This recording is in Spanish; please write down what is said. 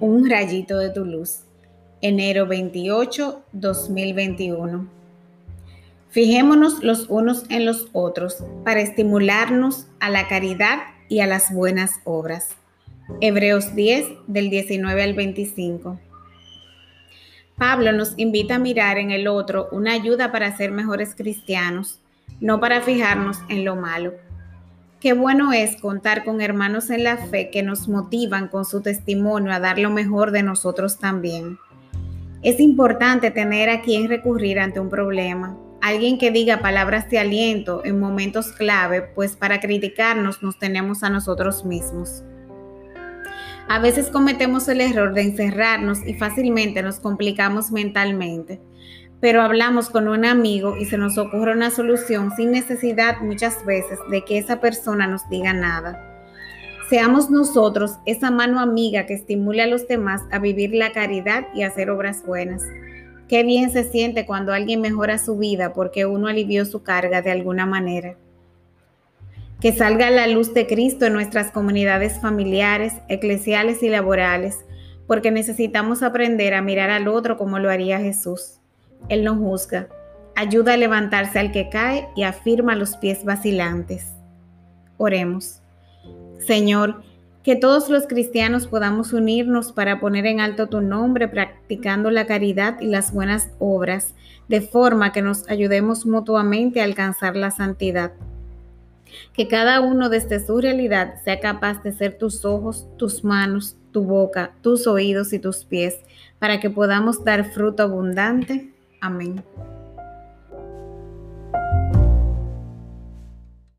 Un rayito de tu luz. Enero 28, 2021. Fijémonos los unos en los otros para estimularnos a la caridad y a las buenas obras. Hebreos 10 del 19 al 25. Pablo nos invita a mirar en el otro una ayuda para ser mejores cristianos, no para fijarnos en lo malo. Qué bueno es contar con hermanos en la fe que nos motivan con su testimonio a dar lo mejor de nosotros también. Es importante tener a quien recurrir ante un problema, alguien que diga palabras de aliento en momentos clave, pues para criticarnos nos tenemos a nosotros mismos. A veces cometemos el error de encerrarnos y fácilmente nos complicamos mentalmente pero hablamos con un amigo y se nos ocurre una solución sin necesidad muchas veces de que esa persona nos diga nada. Seamos nosotros esa mano amiga que estimule a los demás a vivir la caridad y hacer obras buenas. Qué bien se siente cuando alguien mejora su vida porque uno alivió su carga de alguna manera. Que salga la luz de Cristo en nuestras comunidades familiares, eclesiales y laborales, porque necesitamos aprender a mirar al otro como lo haría Jesús. Él no juzga, ayuda a levantarse al que cae y afirma los pies vacilantes. Oremos. Señor, que todos los cristianos podamos unirnos para poner en alto tu nombre, practicando la caridad y las buenas obras, de forma que nos ayudemos mutuamente a alcanzar la santidad. Que cada uno desde su realidad sea capaz de ser tus ojos, tus manos, tu boca, tus oídos y tus pies, para que podamos dar fruto abundante Amém.